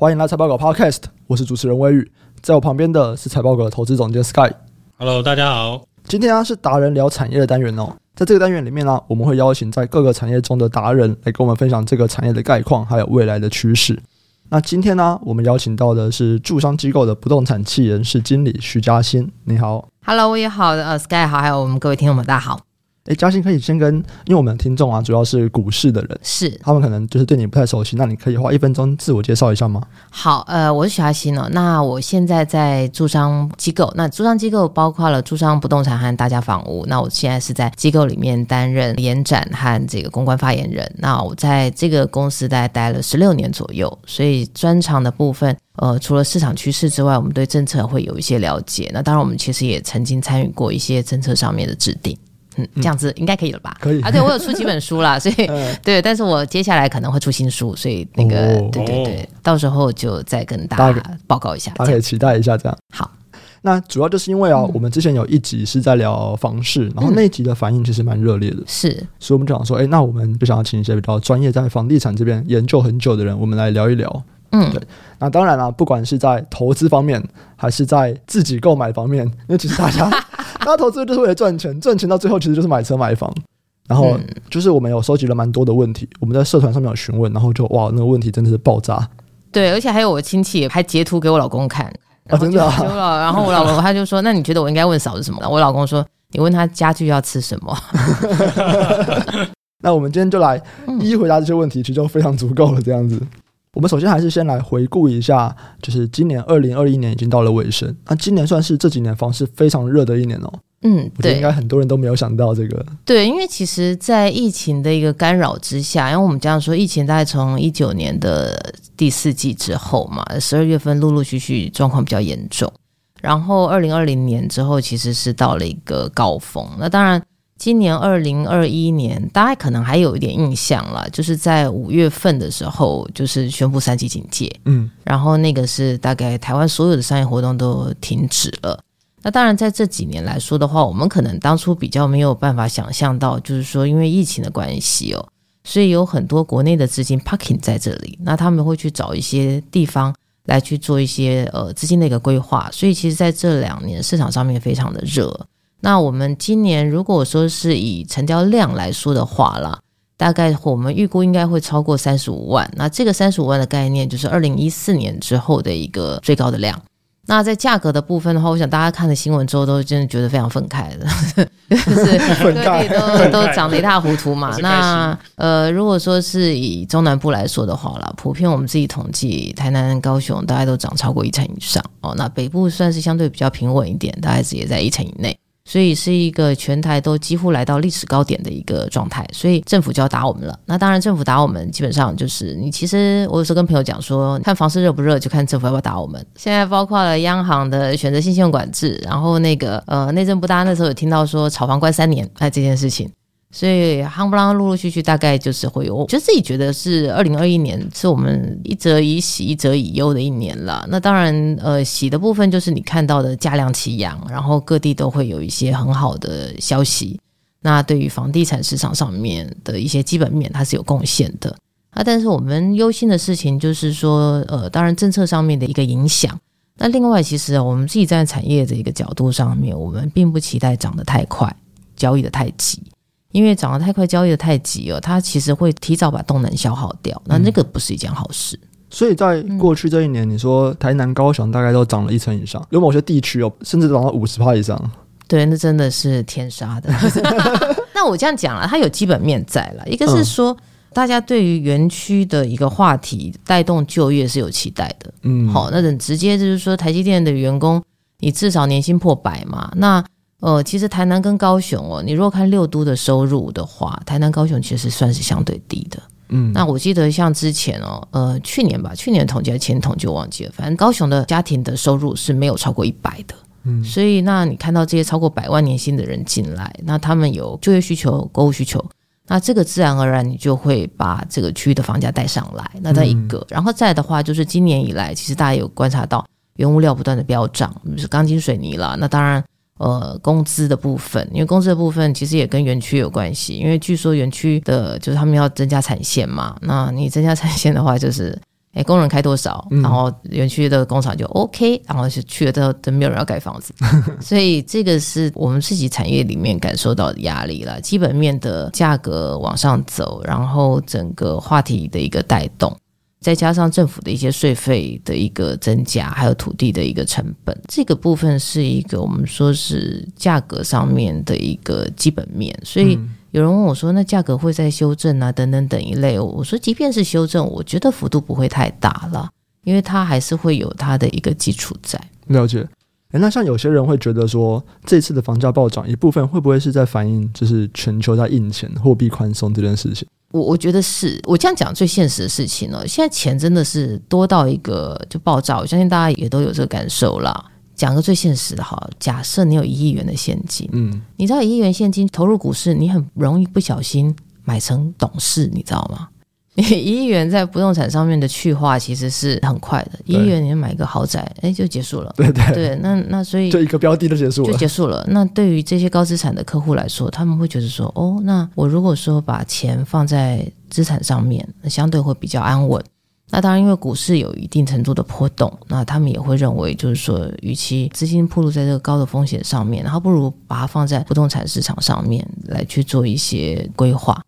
欢迎来财报狗 Podcast，我是主持人威宇，在我旁边的是财报狗的投资总监 Sky。Hello，大家好。今天啊是达人聊产业的单元哦，在这个单元里面呢、啊，我们会邀请在各个产业中的达人来跟我们分享这个产业的概况，还有未来的趋势。那今天呢、啊，我们邀请到的是住商机构的不动产企研室经理徐嘉欣，你好。Hello，我也好，呃，Sky 好，还有我们各位听众们，大家好。诶，嘉欣可以先跟，因为我们的听众啊，主要是股市的人，是。他们可能就是对你不太熟悉，那你可以花一分钟自我介绍一下吗？好，呃，我是徐嘉欣哦，那我现在在住商机构，那住商机构包括了住商不动产和大家房屋，那我现在是在机构里面担任延展和这个公关发言人，那我在这个公司大概待了十六年左右，所以专长的部分，呃，除了市场趋势之外，我们对政策会有一些了解，那当然我们其实也曾经参与过一些政策上面的制定。嗯，这样子应该可以了吧？可以。啊，对，我有出几本书啦，所以 对，但是我接下来可能会出新书，所以那个、哦、对对对，到时候就再跟大家报告一下，大家可以期待一下这样。好，那主要就是因为啊，嗯、我们之前有一集是在聊房市，然后那一集的反应其实蛮热烈的，是、嗯，所以我们就想说，哎，那我们就想要请一些比较专业在房地产这边研究很久的人，我们来聊一聊。嗯，对，那当然了，不管是在投资方面，还是在自己购买方面，因为其实大家，大家投资就是为了赚钱，赚钱到最后其实就是买车买房。然后就是我们有收集了蛮多的问题，我们在社团上面有询问，然后就哇，那个问题真的是爆炸。对，而且还有我亲戚还截图给我老公看，啊，真的啊。然后我老公他就说：“那你觉得我应该问嫂子什么？”我老公说：“你问他家具要吃什么。”那我们今天就来一一回答这些问题，其实就非常足够了，这样子。我们首先还是先来回顾一下，就是今年二零二一年已经到了尾声，那今年算是这几年房市非常热的一年哦。嗯，对，应该很多人都没有想到这个。对，因为其实，在疫情的一个干扰之下，因为我们这样说，疫情大概从一九年的第四季之后嘛，十二月份陆陆续续状况比较严重，然后二零二零年之后，其实是到了一个高峰。那当然。今年二零二一年，大家可能还有一点印象了，就是在五月份的时候，就是宣布三级警戒，嗯，然后那个是大概台湾所有的商业活动都停止了。那当然，在这几年来说的话，我们可能当初比较没有办法想象到，就是说因为疫情的关系哦，所以有很多国内的资金 parking 在这里，那他们会去找一些地方来去做一些呃资金的一个规划，所以其实在这两年市场上面非常的热。那我们今年如果说是以成交量来说的话啦，大概我们预估应该会超过三十五万。那这个三十五万的概念就是二零一四年之后的一个最高的量。那在价格的部分的话，我想大家看了新闻之后都真的觉得非常愤慨的，就是各地都都涨得一塌糊涂嘛。那呃，如果说是以中南部来说的话啦，普遍我们自己统计，台南、高雄大概都涨超过一成以上哦。那北部算是相对比较平稳一点，大概是也在一成以内。所以是一个全台都几乎来到历史高点的一个状态，所以政府就要打我们了。那当然，政府打我们，基本上就是你其实我有时候跟朋友讲说，看房市热不热，就看政府要不要打我们。现在包括了央行的选择性信用管制，然后那个呃内政部，大家那时候有听到说炒房关三年，哎这件事情。所以，夯不啷，陆陆续续，大概就是会有。我就自己觉得是二零二一年，是我们一则以喜，一则以忧的一年了。那当然，呃，喜的部分就是你看到的价量齐扬，然后各地都会有一些很好的消息。那对于房地产市场上面的一些基本面，它是有贡献的。啊，但是我们忧心的事情就是说，呃，当然政策上面的一个影响。那另外，其实我们自己在产业的一个角度上面，我们并不期待涨得太快，交易得太急。因为涨得太快，交易的太急了，它其实会提早把动能消耗掉，那那个不是一件好事。嗯、所以在过去这一年，你说台南、高雄大概都涨了一成以上，有某些地区哦，甚至涨到五十趴以上。对，那真的是天杀的。那我这样讲了，它有基本面在了，一个是说、嗯、大家对于园区的一个话题带动就业是有期待的。嗯，好，那等直接就是说台积电的员工，你至少年薪破百嘛，那。呃，其实台南跟高雄哦，你如果看六都的收入的话，台南、高雄其实算是相对低的。嗯，那我记得像之前哦，呃，去年吧，去年统计还是前统计就忘记了，反正高雄的家庭的收入是没有超过一百的。嗯，所以那你看到这些超过百万年薪的人进来，那他们有就业需求、购物需求，那这个自然而然你就会把这个区域的房价带上来。那再一个，嗯、然后再的话，就是今年以来，其实大家有观察到原物料不断的飙涨，比如说钢筋水泥了，那当然。呃，工资的部分，因为工资的部分其实也跟园区有关系，因为据说园区的就是他们要增加产线嘛，那你增加产线的话，就是哎，工人开多少，嗯、然后园区的工厂就 OK，然后就去了之后都没有人要盖房子，所以这个是我们自己产业里面感受到的压力了。基本面的价格往上走，然后整个话题的一个带动，再加上政府的一些税费的一个增加，还有土地的一个成本，这个部分是一个我们说是价格上面的一个基本面，所以。有人问我说：“那价格会再修正啊？等等等一类。”我说：“即便是修正，我觉得幅度不会太大了，因为它还是会有它的一个基础在。”了解。诶，那像有些人会觉得说，这次的房价暴涨一部分会不会是在反映就是全球在印钱、货币宽松这件事情？我我觉得是我这样讲最现实的事情了。现在钱真的是多到一个就爆炸，我相信大家也都有这个感受啦。讲个最现实的哈，假设你有一亿元的现金，嗯，你知道一亿元现金投入股市，你很容易不小心买成董事，你知道吗？你一亿元在不动产上面的去化其实是很快的，一亿元你买一个豪宅，哎，就结束了。对对对，那那所以就一个标的就结束了，就结束了。那对于这些高资产的客户来说，他们会觉得说，哦，那我如果说把钱放在资产上面，那相对会比较安稳。那当然，因为股市有一定程度的波动，那他们也会认为，就是说，与其资金暴露在这个高的风险上面，然后不如把它放在不动产市场上面来去做一些规划。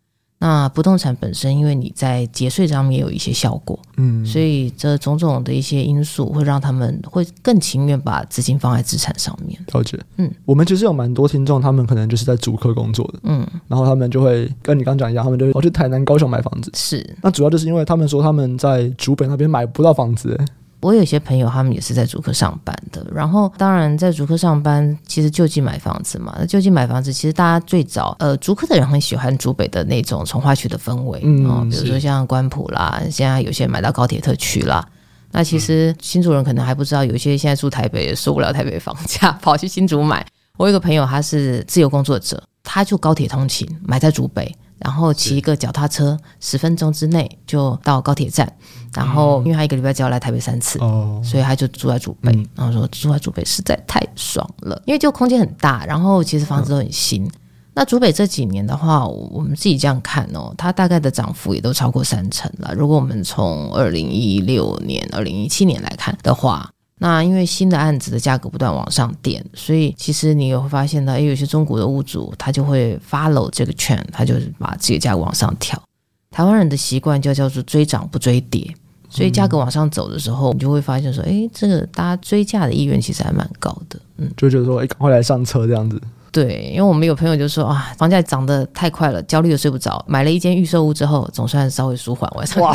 那不动产本身，因为你在节税上面也有一些效果，嗯，所以这种种的一些因素会让他们会更情愿把资金放在资产上面。了解，嗯，我们其实有蛮多听众，他们可能就是在主科工作的，嗯，然后他们就会跟你刚讲一样，他们就会跑去台南、高雄买房子。是，那主要就是因为他们说他们在竹北那边买不到房子，欸。我有些朋友，他们也是在竹科上班的。然后，当然在竹科上班，其实就近买房子嘛。那就近买房子，其实大家最早，呃，竹科的人很喜欢竹北的那种从化区的氛围，嗯、哦，比如说像关埔啦，现在有些买到高铁特区啦。那其实新竹人可能还不知道，有些现在住台北也受不了台北房价，跑去新竹买。我有一个朋友，他是自由工作者，他就高铁通勤，买在竹北。然后骑一个脚踏车，十分钟之内就到高铁站。然后，因为他一个礼拜只要来台北三次，哦，所以他就住在竹北。然后说住在竹北实在太爽了，因为就空间很大，然后其实房子都很新。那竹北这几年的话，我们自己这样看哦，它大概的涨幅也都超过三成了。如果我们从二零一六年、二零一七年来看的话。那因为新的案子的价格不断往上垫，所以其实你也会发现到，有些中国的屋主他就会 follow 这个券他就是把这个价格往上调。台湾人的习惯就叫做追涨不追跌，所以价格往上走的时候，你就会发现说，哎，这个大家追价的意愿其实还蛮高的，嗯，就觉得说，哎，赶快来上车这样子。对，因为我们有朋友就说啊，房价涨得太快了，焦虑的睡不着。买了一间预售屋之后，总算稍微舒缓，晚上哇，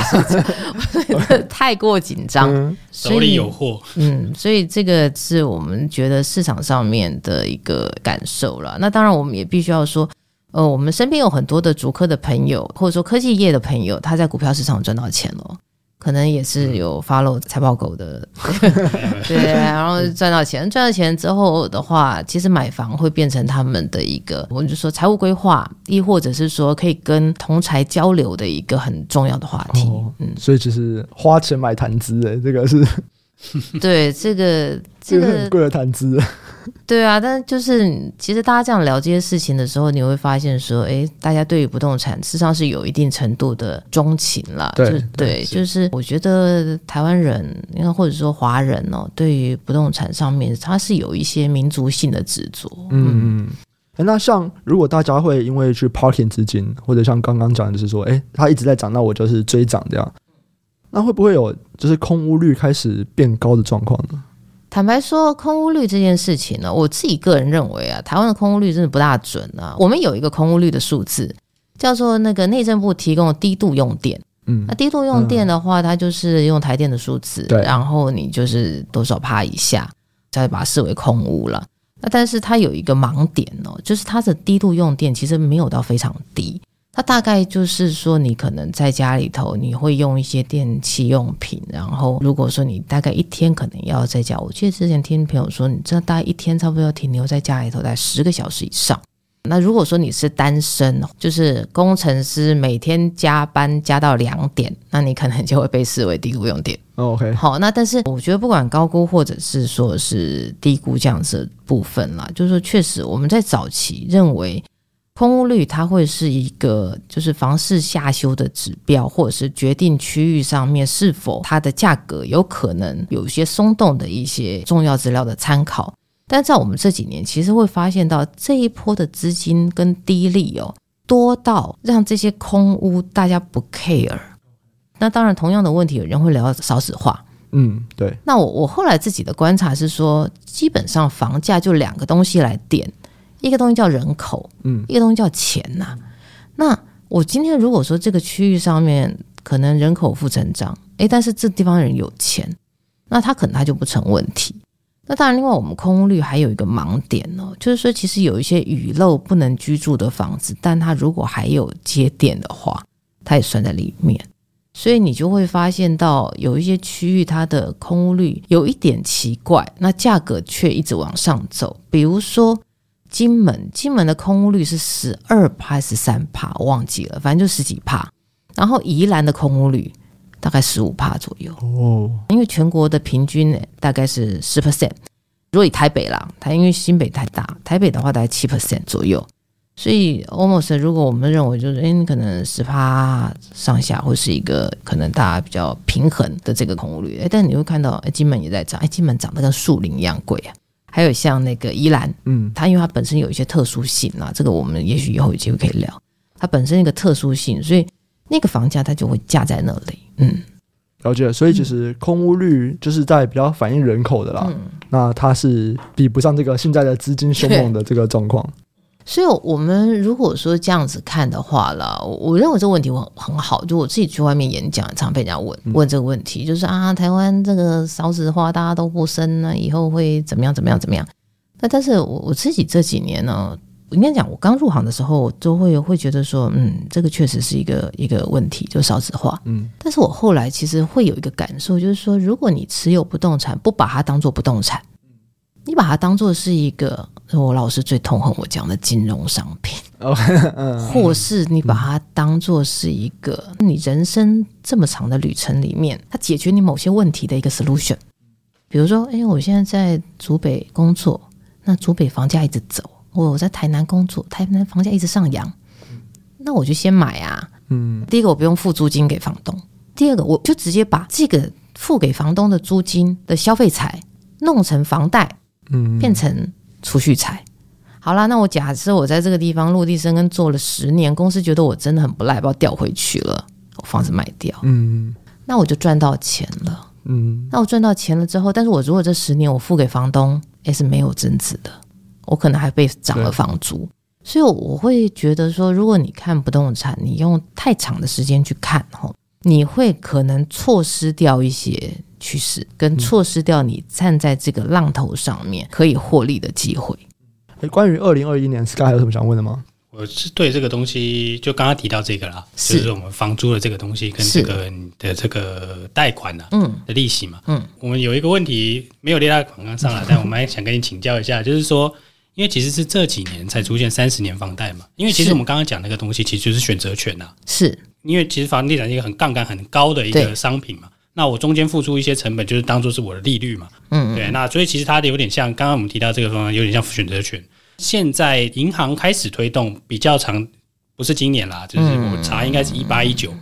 太过紧张，嗯、手里有货。嗯，所以这个是我们觉得市场上面的一个感受了。那当然，我们也必须要说，呃，我们身边有很多的竹科的朋友，或者说科技业的朋友，他在股票市场赚到钱了。可能也是有 follow 财报狗的，对，然后赚到钱，赚到钱之后的话，其实买房会变成他们的一个，我们就说财务规划，亦或者是说可以跟同财交流的一个很重要的话题。哦、嗯，所以其实花钱买谈资，哎，这个是。对，这个这个很贵的谈资。对啊，但就是其实大家这样聊这些事情的时候，你会发现说，哎，大家对于不动产事实上是有一定程度的钟情了。对就对，是就是我觉得台湾人，应该或者说华人哦，对于不动产上面，他是有一些民族性的执着。嗯嗯。哎，那像如果大家会因为去 parking 资金，或者像刚刚讲的就是说，哎，它一直在涨，那我就是追涨这样。那会不会有就是空屋率开始变高的状况呢？坦白说，空屋率这件事情呢，我自己个人认为啊，台湾的空屋率真的不大准啊。我们有一个空屋率的数字，叫做那个内政部提供的低度用电。嗯，那低度用电的话，它就是用台电的数字，对，然后你就是多少趴以下，再把它视为空屋了。那但是它有一个盲点哦，就是它的低度用电其实没有到非常低。它大概就是说，你可能在家里头，你会用一些电器用品，然后如果说你大概一天可能要在家，我记得之前听朋友说，你这大概一天差不多要停留在家里头在十个小时以上。那如果说你是单身，就是工程师，每天加班加到两点，那你可能就会被视为低估用电。OK，好，那但是我觉得不管高估或者是说是低估这样子的部分啦，就是说确实我们在早期认为。空屋率它会是一个就是房市下修的指标，或者是决定区域上面是否它的价格有可能有一些松动的一些重要资料的参考。但在我们这几年，其实会发现到这一波的资金跟低利哦，多到让这些空屋大家不 care。那当然，同样的问题，有人会聊少子化。嗯，对。那我我后来自己的观察是说，基本上房价就两个东西来点，一个东西叫人口，嗯，一个东西叫钱呐、啊。那我今天如果说这个区域上面可能人口负成长，诶，但是这地方人有钱，那他可能他就不成问题。那当然，另外我们空屋率还有一个盲点哦，就是说其实有一些雨漏不能居住的房子，但它如果还有接电的话，它也算在里面。所以你就会发现到有一些区域，它的空屋率有一点奇怪，那价格却一直往上走。比如说金门，金门的空屋率是十二帕还是十三帕，我忘记了，反正就十几帕。然后宜兰的空屋率大概十五帕左右哦，因为全国的平均呢大概是十 percent。如果以台北啦，它因为新北太大，台北的话大概七 percent 左右。所以，almost 如果我们认为就是，哎，你可能十趴上下，会是一个可能大家比较平衡的这个空屋率。哎，但你会看到，哎，金门也在涨，哎，金门涨得跟树林一样贵啊。还有像那个宜兰，嗯，它因为它本身有一些特殊性啊，这个我们也许以后有机会可以聊。它本身一个特殊性，所以那个房价它就会架在那里。嗯，了解。所以其实空屋率就是在比较反映人口的啦。嗯，那它是比不上这个现在的资金凶猛 的这个状况。所以，我们如果说这样子看的话了，我认为这个问题我很好。就我自己去外面演讲，常被人家问问这个问题，就是啊，台湾这个少子化，大家都不生，那以后会怎么样？怎么样？怎么样？那但是我我自己这几年呢，我应该讲，我刚入行的时候，我都会会觉得说，嗯，这个确实是一个一个问题，就少子化。嗯，但是我后来其实会有一个感受，就是说，如果你持有不动产，不把它当做不动产。你把它当做是一个，我老师最痛恨我讲的金融商品，或是你把它当做是一个你人生这么长的旅程里面，它解决你某些问题的一个 solution。比如说，哎，我现在在竹北工作，那竹北房价一直走；我在台南工作，台南房价一直上扬，那我就先买啊。嗯，第一个我不用付租金给房东，第二个我就直接把这个付给房东的租金的消费财弄成房贷。嗯，变成储蓄财。好啦，那我假设我在这个地方落地生根做了十年，公司觉得我真的很不赖，把我调回去了，我房子卖掉，嗯，那我就赚到钱了，嗯，那我赚到钱了之后，但是我如果这十年我付给房东，也是没有增值的，我可能还被涨了房租，所以我会觉得说，如果你看不动产，你用太长的时间去看，吼，你会可能错失掉一些。趋势跟错失掉你站在这个浪头上面可以获利的机会。诶，关于二零二一年，Sky 还有什么想问的吗？我是对这个东西，就刚刚提到这个啦，是。就是我们房租的这个东西跟这个你的这个贷款啊，嗯，的利息嘛，嗯，我们有一个问题没有列在广告上来，但我们还想跟你请教一下，就是说，因为其实是这几年才出现三十年房贷嘛，因为其实我们刚刚讲那个东西，其实就是选择权呐，是。因为其实房地产是一个很杠杆很高的一个商品嘛。那我中间付出一些成本，就是当做是我的利率嘛。嗯，对。那所以其实它的有点像刚刚我们提到这个方案，有点像选择权。现在银行开始推动比较长，不是今年啦，就是我查应该是一八一九，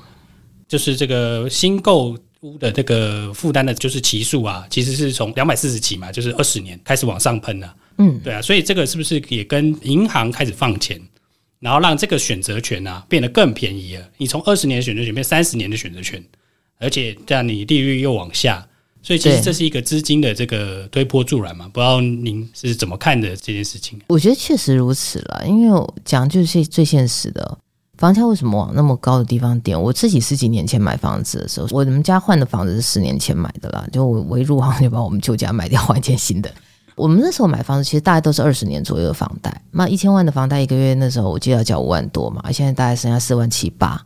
就是这个新购屋的这个负担的，就是期数啊，其实是从两百四十起嘛，就是二十年开始往上喷了。嗯，对啊。所以这个是不是也跟银行开始放钱，然后让这个选择权啊变得更便宜了？你从二十年的选择权变三十年的选择权。而且这样你利率又往下，所以其实这是一个资金的这个推波助澜嘛？不知道您是怎么看的这件事情？我觉得确实如此了，因为我讲就是最现实的，房价为什么往那么高的地方点？我自己十几年前买房子的时候，我们家换的房子是十年前买的啦，就我一入行就把我们旧家卖掉换一间新的。我们那时候买房子其实大概都是二十年左右的房贷，那一千万的房贷一个月那时候我记得要交五万多嘛，现在大概剩下四万七八。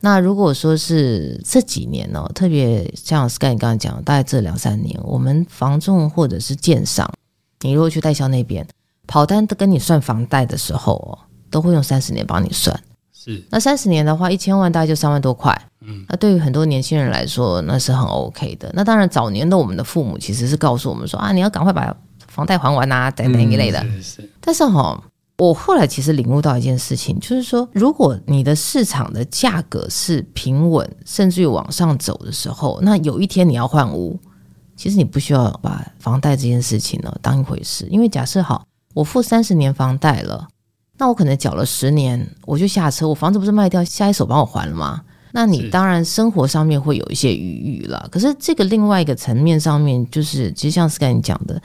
那如果说是这几年呢、哦，特别像 Sky 你刚刚讲，大概这两三年，我们房仲或者是建商，你如果去代销那边跑单都跟你算房贷的时候哦，都会用三十年帮你算。是，那三十年的话，一千万大概就三万多块。嗯，那对于很多年轻人来说，那是很 OK 的。那当然，早年的我们的父母其实是告诉我们说啊，你要赶快把房贷还完啊，等等一类的。是是。但是哈、哦，我后来其实领悟到一件事情，就是说，如果你的市场的价格是平稳，甚至于往上走的时候，那有一天你要换屋，其实你不需要把房贷这件事情呢当一回事，因为假设好，我付三十年房贷了，那我可能缴了十年，我就下车，我房子不是卖掉，下一手帮我还了吗？那你当然生活上面会有一些余裕了。可是这个另外一个层面上面，就是其实像是刚才你讲的。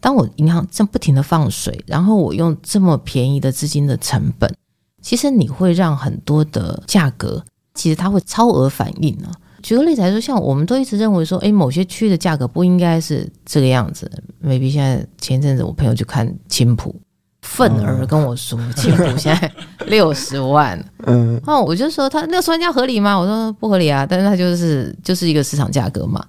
当我银行这样不停的放水，然后我用这么便宜的资金的成本，其实你会让很多的价格，其实它会超额反应啊。举个例子来说，像我们都一直认为说，诶，某些区的价格不应该是这个样子。maybe 现在前一阵子我朋友去看青浦，愤而跟我说，青浦现在 六十万，嗯，哦，我就说他六十万这样合理吗？我说不合理啊，但是他就是就是一个市场价格嘛。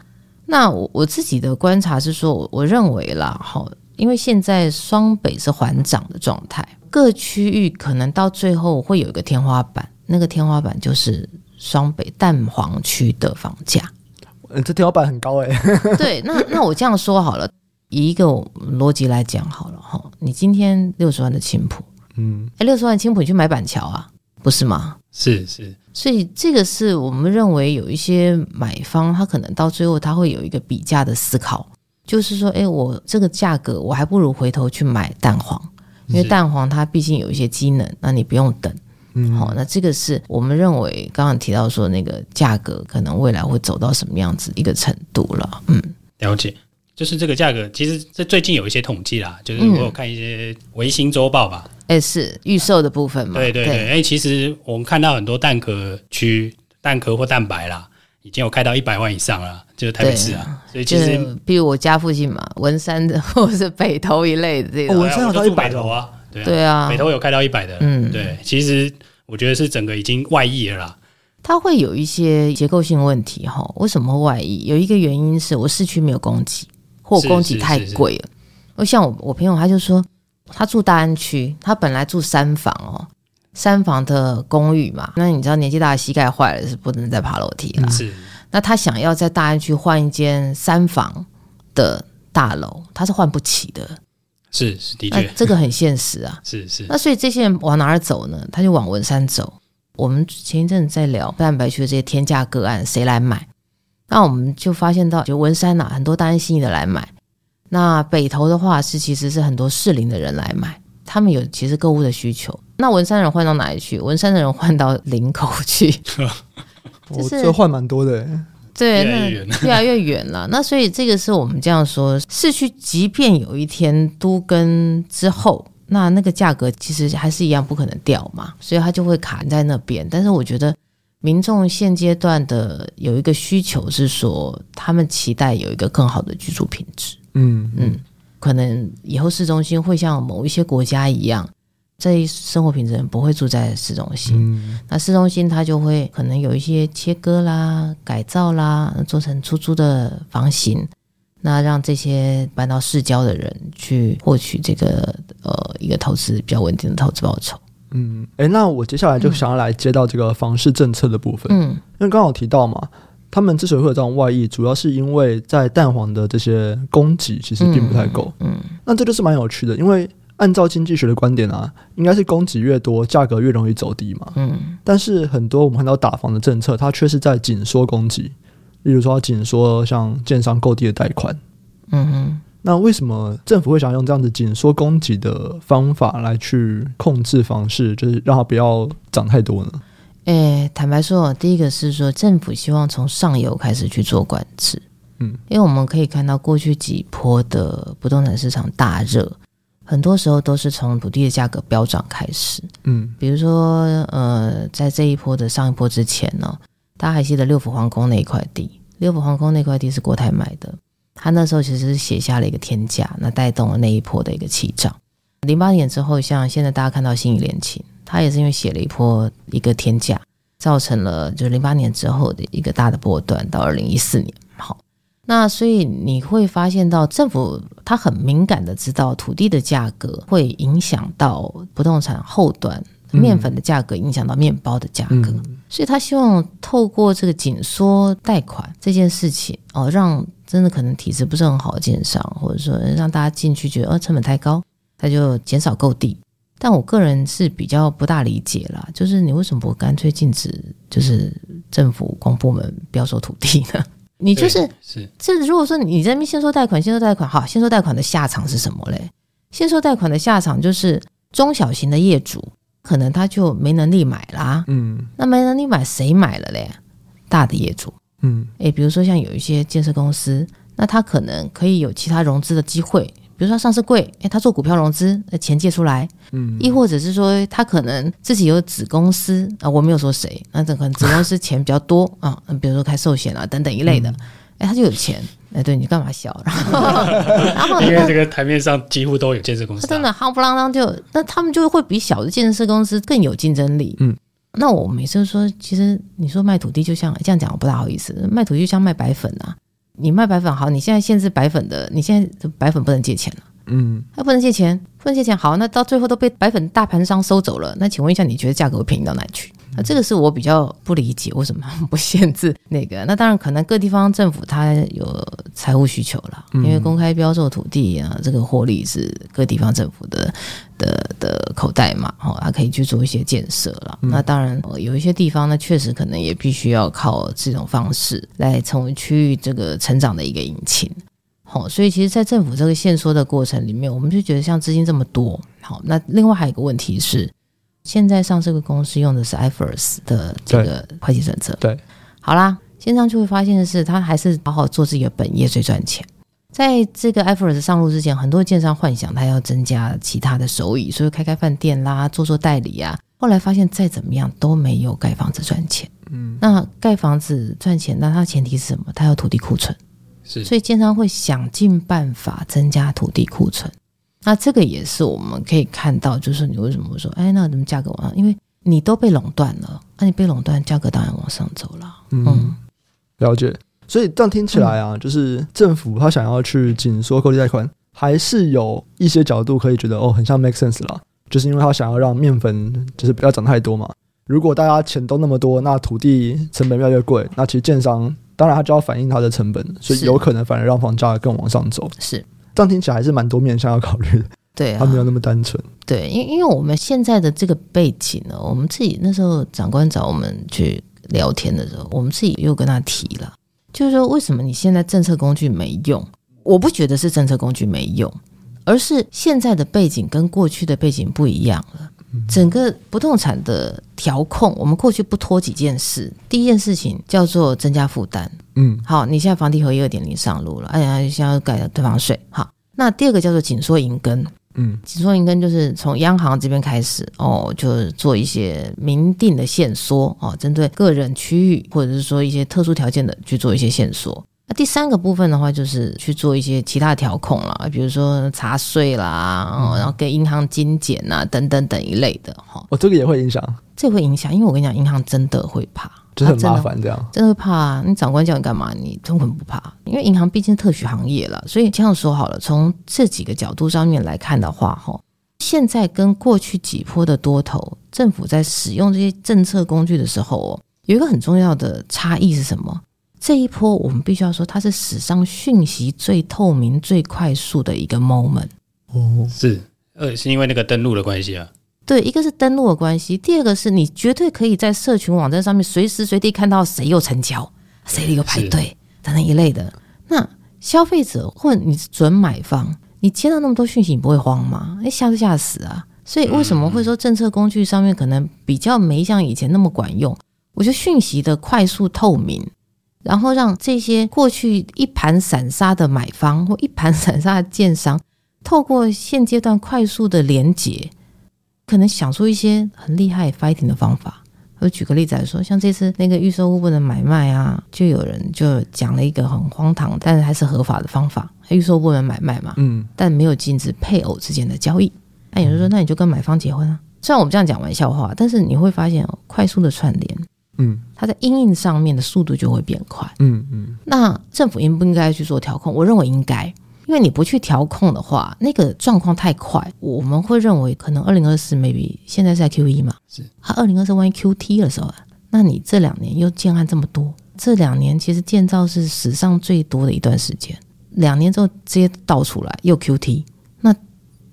那我我自己的观察是说，我我认为啦，哈，因为现在双北是缓涨的状态，各区域可能到最后会有一个天花板，那个天花板就是双北蛋黄区的房价。嗯，这天花板很高哎、欸。对，那那我这样说好了，以一个逻辑来讲好了哈，你今天六十万的青浦，嗯，哎，六十万的青浦你去买板桥啊，不是吗？是是。所以这个是我们认为有一些买方，他可能到最后他会有一个比价的思考，就是说，哎，我这个价格我还不如回头去买蛋黄，因为蛋黄它毕竟有一些机能，那你不用等。嗯，好，那这个是我们认为刚刚提到说那个价格可能未来会走到什么样子一个程度了。嗯，了解，就是这个价格，其实这最近有一些统计啦，就是我有看一些维新周报吧。哎，是预售的部分嘛？对对对，哎，其实我们看到很多蛋壳区、蛋壳或蛋白啦，已经有开到一百万以上了，就是台北市啊。所以其实，比如我家附近嘛，文山的 或者是北投一类的这种，文山有到一百头啊，对啊，北投有开到一百的，嗯，对。其实我觉得是整个已经外溢了啦。它会有一些结构性问题哈，为什么会外溢？有一个原因是我市区没有供给，或供给太贵了。我像我我朋友他就说。他住大安区，他本来住三房哦，三房的公寓嘛。那你知道年纪大的膝盖坏了是不能再爬楼梯了。是。那他想要在大安区换一间三房的大楼，他是换不起的。是是的确，这个很现实啊。是是。那所以这些人往哪儿走呢？他就往文山走。我们前一阵子在聊蛋白区的这些天价个案，谁来买？那我们就发现到，就文山呐、啊，很多大安信义的来买。那北投的话是，其实是很多适龄的人来买，他们有其实购物的需求。那文山人换到哪里去？文山的人换到林口去，我、就是、哦、这换蛮多的。对，那 越来越远了。那所以这个是我们这样说，市区即便有一天都跟之后，那那个价格其实还是一样不可能掉嘛，所以它就会卡在那边。但是我觉得民众现阶段的有一个需求是说，他们期待有一个更好的居住品质。嗯嗯，可能以后市中心会像某一些国家一样，这一生活品质人不会住在市中心。嗯，那市中心它就会可能有一些切割啦、改造啦，做成出租的房型，那让这些搬到市郊的人去获取这个呃一个投资比较稳定的投资报酬。嗯，哎、欸，那我接下来就想要来接到这个房市政策的部分。嗯，因为刚好提到嘛。他们之所以会有这种外溢，主要是因为在蛋黄的这些供给其实并不太够。嗯，嗯，那这就是蛮有趣的，因为按照经济学的观点啊，应该是供给越多，价格越容易走低嘛。嗯，但是很多我们看到打房的政策，它却是在紧缩供给，例如说紧缩像建商购地的贷款。嗯嗯，那为什么政府会想用这样子紧缩供给的方法来去控制房市，就是让它不要涨太多呢？诶，坦白说，第一个是说政府希望从上游开始去做管制，嗯，因为我们可以看到过去几波的不动产市场大热，很多时候都是从土地的价格飙涨开始，嗯，比如说，呃，在这一波的上一波之前呢，大家还记得六福皇宫那一块地，六福皇宫那块地是国泰买的，他那时候其实是写下了一个天价，那带动了那一波的一个起涨。零八年之后，像现在大家看到信义联勤。他也是因为写了一波一个天价，造成了就是零八年之后的一个大的波段，到二零一四年。好，那所以你会发现到政府他很敏感的知道土地的价格会影响到不动产后端，面粉的价格影响到面包的价格，嗯，所以他希望透过这个紧缩贷款这件事情哦，让真的可能体质不是很好的建商，或者说让大家进去觉得呃成本太高，他就减少购地。但我个人是比较不大理解啦，就是你为什么不干脆禁止，就是政府公部门标收土地呢？你就是是，这如果说你在那边先收贷款，先收贷款，好，先收贷款的下场是什么嘞？先收贷款的下场就是中小型的业主可能他就没能力买啦，嗯，那没能力买谁买了嘞？大的业主，嗯，诶，比如说像有一些建设公司，那他可能可以有其他融资的机会。比如说上市柜，诶，他做股票融资，那钱借出来，嗯，亦或者是说他可能自己有子公司啊，我没有说谁，那这可能子公司 钱比较多啊，比如说开寿险啊等等一类的，诶，他就有钱，诶，对你干嘛笑？然后，然后因为这个台面上几乎都有建设公司，真的夯不啷当就，那他们就会比小的建设公司更有竞争力，嗯，那我每次说，其实你说卖土地就像这样讲，我不大好意思，卖土地就像卖白粉啊。你卖白粉好，你现在限制白粉的，你现在白粉不能借钱了，嗯，还不能借钱，不能借钱，好，那到最后都被白粉大盘商收走了，那请问一下，你觉得价格会便宜到哪去？那这个是我比较不理解，为什么不限制那个？那当然可能各地方政府它有财务需求了，因为公开标售土地啊，这个获利是各地方政府的。的的口袋嘛，哦，它可以去做一些建设了。嗯、那当然，有一些地方呢，确实可能也必须要靠这种方式来成为区域这个成长的一个引擎。好，所以其实，在政府这个限缩的过程里面，我们就觉得像资金这么多，好，那另外还有一个问题是，现在上市的公司用的是 IFRS 的这个会计准则，对，好啦，线上就会发现的是，他还是好好做自己的本业最赚钱。在这个 IFRS 上路之前，很多建商幻想他要增加其他的收益，所以开开饭店啦，做做代理啊。后来发现再怎么样都没有盖房子赚钱。嗯，那盖房子赚钱，那它前提是什么？它要土地库存。是，所以建商会想尽办法增加土地库存。那这个也是我们可以看到，就是你为什么会说，哎，那怎么价格往上？因为你都被垄断了，那你被垄断，价格当然往上走了。嗯，嗯了解。所以这样听起来啊，就是政府他想要去紧缩购地贷款，还是有一些角度可以觉得哦，很像 make sense 啦。就是因为他想要让面粉就是不要涨太多嘛。如果大家钱都那么多，那土地成本越来越贵，那其实建商当然他就要反映他的成本，所以有可能反而让房价更往上走。是这样听起来还是蛮多面向要考虑的。对啊，他没有那么单纯。对，因因为我们现在的这个背景呢，我们自己那时候长官找我们去聊天的时候，我们自己又跟他提了。就是说，为什么你现在政策工具没用？我不觉得是政策工具没用，而是现在的背景跟过去的背景不一样了。整个不动产的调控，我们过去不拖几件事。第一件事情叫做增加负担，嗯，好，你现在房地合一二点零上路了，哎呀，现在要盖囤房税，好。那第二个叫做紧缩银根。嗯，紧缩银根就是从央行这边开始哦，就是做一些明定的限缩哦，针对个人区域或者是说一些特殊条件的去做一些限缩。那第三个部分的话，就是去做一些其他调控啦，比如说查税啦，嗯、然后给银行精简啊等等等一类的哈。哦，这个也会影响，这会影响，因为我跟你讲，银行真的会怕。就很麻烦，这样真的会怕。你长官叫你干嘛，你根本不怕，因为银行毕竟是特许行业了。所以这样说好了，从这几个角度上面来看的话，哈，现在跟过去几波的多头，政府在使用这些政策工具的时候，哦，有一个很重要的差异是什么？这一波我们必须要说，它是史上讯息最透明、最快速的一个 moment。哦，是，呃，是因为那个登录的关系啊。对，一个是登录的关系，第二个是你绝对可以在社群网站上面随时随地看到谁又成交，谁又排队等等一类的。那消费者或你是准买方，你接到那么多讯息，你不会慌吗？哎，吓都吓死啊！所以为什么会说政策工具上面可能比较没像以前那么管用？我觉得讯息的快速透明，然后让这些过去一盘散沙的买方或一盘散沙的建商，透过现阶段快速的连结。可能想出一些很厉害 fighting 的方法。我举个例子来说，像这次那个预售屋不能买卖啊，就有人就讲了一个很荒唐，但是还是合法的方法，预售不能买卖嘛，嗯，但没有禁止配偶之间的交易。那有人说，那你就跟买方结婚啊？虽然我们这样讲玩笑话，但是你会发现哦，快速的串联，嗯，它在因应上面的速度就会变快，嗯嗯。那政府应不应该去做调控？我认为应该。因为你不去调控的话，那个状况太快，我们会认为可能二零二四 maybe 现在是在 Q 一嘛，是，它二零二四万一 Q T 的时候，那你这两年又建案这么多，这两年其实建造是史上最多的一段时间，两年之后直接倒出来又 Q T，那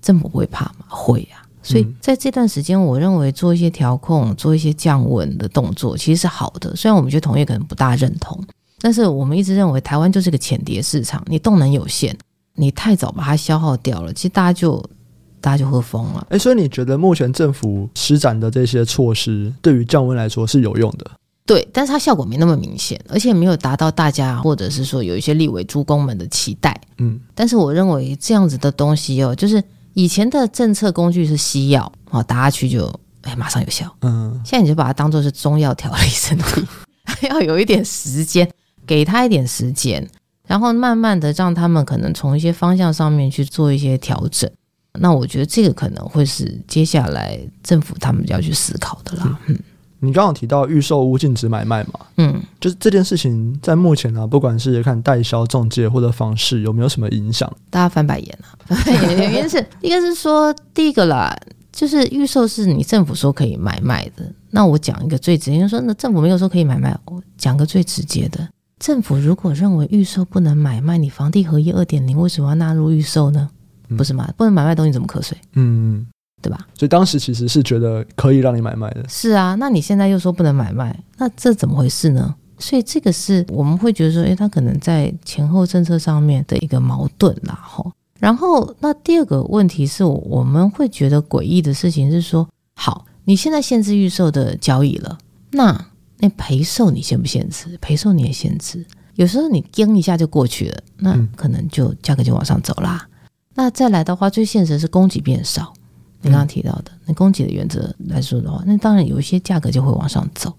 政府不会怕吗？会呀、啊，所以在这段时间，我认为做一些调控、做一些降温的动作，其实是好的。虽然我们觉得同业可能不大认同，但是我们一直认为台湾就是个浅碟市场，你动能有限，你太早把它消耗掉了，其实大家就大家就会疯了。哎，所以你觉得目前政府施展的这些措施，对于降温来说是有用的？对，但是它效果没那么明显，而且没有达到大家或者是说有一些立委诸公们的期待。嗯，但是我认为这样子的东西哦，就是以前的政策工具是西药，哦，打下去就哎马上有效。嗯，现在你就把它当做是中药调理身体，要有一点时间，给他一点时间，然后慢慢的让他们可能从一些方向上面去做一些调整。那我觉得这个可能会是接下来政府他们要去思考的啦。嗯。你刚刚提到预售屋禁止买卖嘛？嗯，就是这件事情在目前啊，不管是看代销中介或者房市，有没有什么影响？大家翻白眼啊！原因是一个是说第一个啦，就是预售是你政府说可以买卖的。那我讲一个最直接，就是说那政府没有说可以买卖，我讲个最直接的，政府如果认为预售不能买卖，你房地合一二点零为什么要纳入预售呢？不是吗？不能买卖东西怎么课税？嗯。对吧？所以当时其实是觉得可以让你买卖的。是啊，那你现在又说不能买卖，那这怎么回事呢？所以这个是我们会觉得说，诶，他可能在前后政策上面的一个矛盾啦。吼，然后那第二个问题是，我们会觉得诡异的事情是说，好，你现在限制预售的交易了，那那陪售你限不限制？陪售你也限制，有时候你惊一下就过去了，那可能就价格就往上走啦。那再来的话，最现实是供给变少。你刚刚提到的，那供给的原则来说的话，那当然有一些价格就会往上走，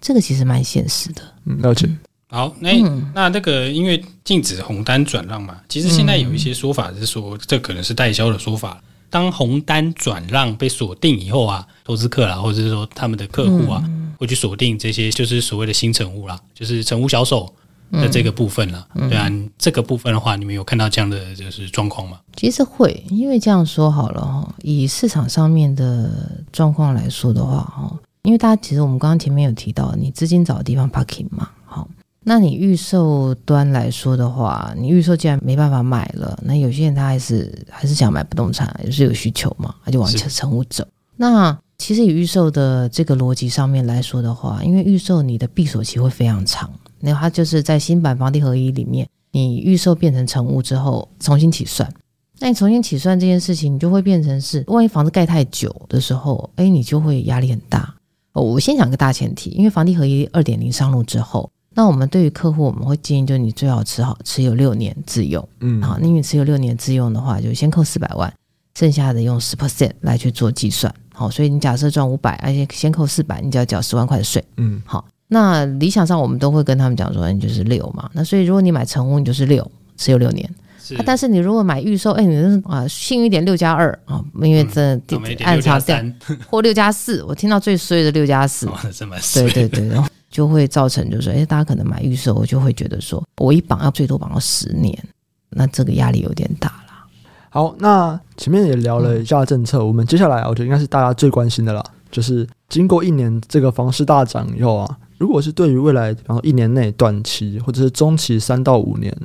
这个其实蛮现实的。嗯，了解。好，那、嗯、那那个因为禁止红单转让嘛，其实现在有一些说法是说，这可能是代销的说法。当红单转让被锁定以后啊，投资客啦，或者是说他们的客户啊，嗯、会去锁定这些就是所谓的新成屋啦，就是成屋销售。的这个部分了，嗯、对啊，这个部分的话，你们有看到这样的就是状况吗？其实会，因为这样说好了哈，以市场上面的状况来说的话哈，因为大家其实我们刚刚前面有提到，你资金找的地方 parking 嘛，好，那你预售端来说的话，你预售既然没办法买了，那有些人他还是还是想买不动产，也是有需求嘛，他就往成屋走。那其实以预售的这个逻辑上面来说的话，因为预售你的闭锁期会非常长。那它就是在新版房地合一里面，你预售变成成屋之后重新起算，那你重新起算这件事情，你就会变成是，万一房子盖太久的时候，哎，你就会压力很大。哦，我先讲个大前提，因为房地合一二点零上路之后，那我们对于客户，我们会建议，就是你最好持好持有六年自用，嗯，好，那因为持有六年自用的话，就先扣四百万，剩下的用十 percent 来去做计算，好，所以你假设赚五百，而且先扣四百，你就要缴十万块的税，嗯，好。那理想上，我们都会跟他们讲说，你就是六嘛。那所以，如果你买成屋，你就是六，持有六年。是、啊。但是你如果买预售，哎，你是啊，幸运一点六加二啊，因为这暗差三或六加四，我听到最衰的六加四，对对对，然后就会造成就是说，哎，大家可能买预售，我就会觉得说我一绑要最多绑到十年，那这个压力有点大啦。好，那前面也聊了一下政策，嗯、我们接下来我觉得应该是大家最关心的了，就是经过一年这个房市大涨以后啊。如果是对于未来，比方说一年内短期或者是中期三到五年，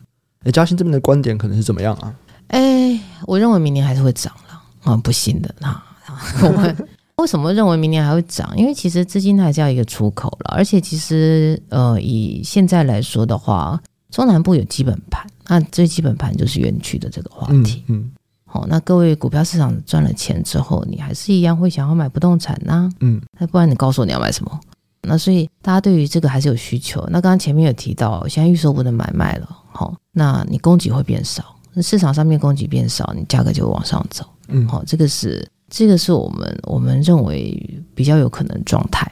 哎，嘉兴这边的观点可能是怎么样啊？哎，我认为明年还是会涨了嗯，不行的啊。我们为什么认为明年还会涨？因为其实资金还是要一个出口了，而且其实呃，以现在来说的话，中南部有基本盘，那最基本盘就是园区的这个话题。嗯，好、嗯哦，那各位股票市场赚了钱之后，你还是一样会想要买不动产呐、啊？嗯，那不然你告诉我你要买什么？那所以大家对于这个还是有需求。那刚刚前面有提到，现在预售不能买卖了，好，那你供给会变少，那市场上面供给变少，你价格就会往上走，嗯，好，这个是这个是我们我们认为比较有可能状态。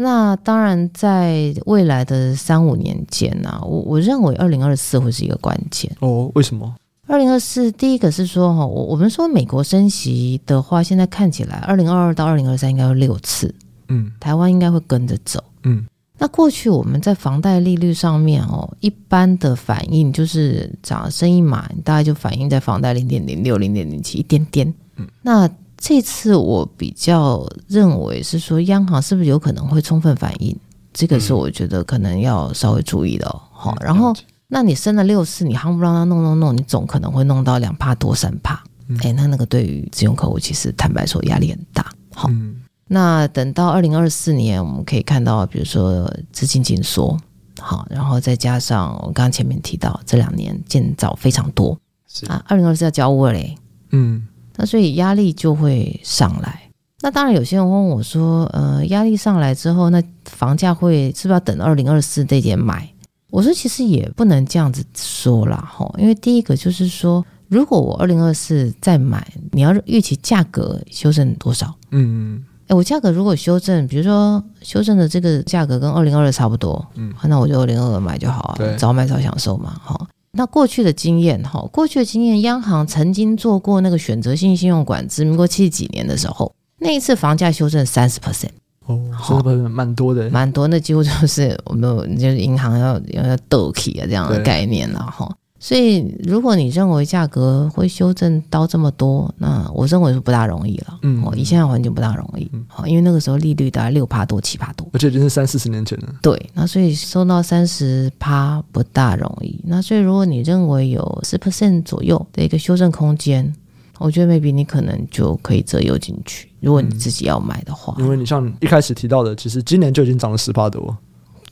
那当然，在未来的三五年间呢、啊，我我认为二零二四会是一个关键哦。为什么？二零二四第一个是说哈，我我们说美国升息的话，现在看起来二零二二到二零二三应该有六次。嗯，台湾应该会跟着走。嗯，那过去我们在房贷利率上面哦，一般的反应就是涨升一码，大概就反映在房贷零点零六、零点零七一点点。嗯，那这次我比较认为是说，央行是不是有可能会充分反应？这个是我觉得可能要稍微注意的哦。好，然后那你升了六次，你夯不啷当弄弄弄，你总可能会弄到两帕多三帕。哎、嗯，那那个对于自用客户其实坦白说压力很大。好，嗯、那等到二零二四年，我们可以看到，比如说资金紧缩，好，然后再加上我刚刚前面提到这两年建造非常多，是啊，二零二四要交屋了嘞，嗯，那所以压力就会上来。那当然，有些人问我说：“呃，压力上来之后，那房价会是不是要等二零二四这点买？”我说：“其实也不能这样子说啦，哈，因为第一个就是说，如果我二零二四再买，你要预期价格修正多少？嗯嗯，哎，我价格如果修正，比如说修正的这个价格跟二零二二差不多，嗯，那我就二零二二买就好啊，对早买早享受嘛，哈。那过去的经验，哈，过去的经验，央行曾经做过那个选择性信用管制，民国七十几年的时候。那一次房价修正三十 percent 哦，三十 percent 蛮多的，蛮多，那几乎就是我们就是银行要要要斗气啊这样的概念了哈。所以如果你认为价格会修正到这么多，那我认为是不大容易了。嗯，以现在环境不大容易，好，因为那个时候利率大概六趴多七趴多，而且已经是三四十年前了。对，那所以收到三十趴不大容易。那所以如果你认为有十 percent 左右的一个修正空间。我觉得 maybe 你可能就可以择优进去，如果你自己要买的话，嗯，因为你像一开始提到的，其实今年就已经涨了十趴多。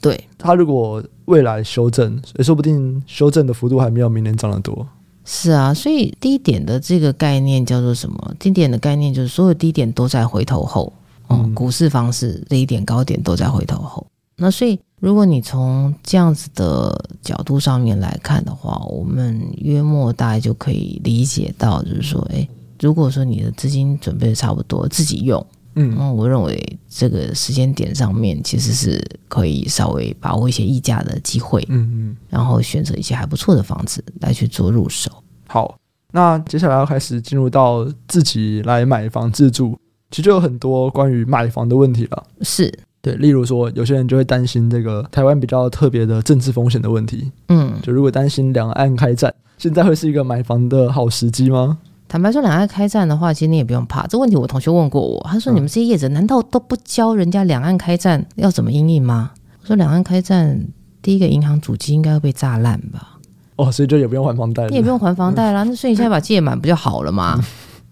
对，它如果未来修正，也说不定修正的幅度还没有明年涨得多。是啊，所以低点的这个概念叫做什么？低点的概念就是所有低点都在回头后，嗯，嗯，股市方式低点高点都在回头后。那所以，如果你从这样子的角度上面来看的话，我们约莫大概就可以理解到，就是说，诶，如果说你的资金准备的差不多，自己用，嗯，那我认为这个时间点上面其实是可以稍微把握一些溢价的机会，嗯嗯，然后选择一些还不错的房子来去做入手。好，那接下来要开始进入到自己来买房自住，其实就有很多关于买房的问题了，是。对，例如说，有些人就会担心这个台湾比较特别的政治风险的问题。嗯，就如果担心两岸开战，现在会是一个买房的好时机吗？坦白说，两岸开战的话，其实你也不用怕。这问题我同学问过我，他说：“你们这些业者难道都不教人家两岸开战要怎么应应吗？”我说：“两岸开战，第一个银行主机应该会被炸烂吧？哦，所以就也不用还房贷，你也不用还房贷啦。那所以你现在把借满不就好了吗？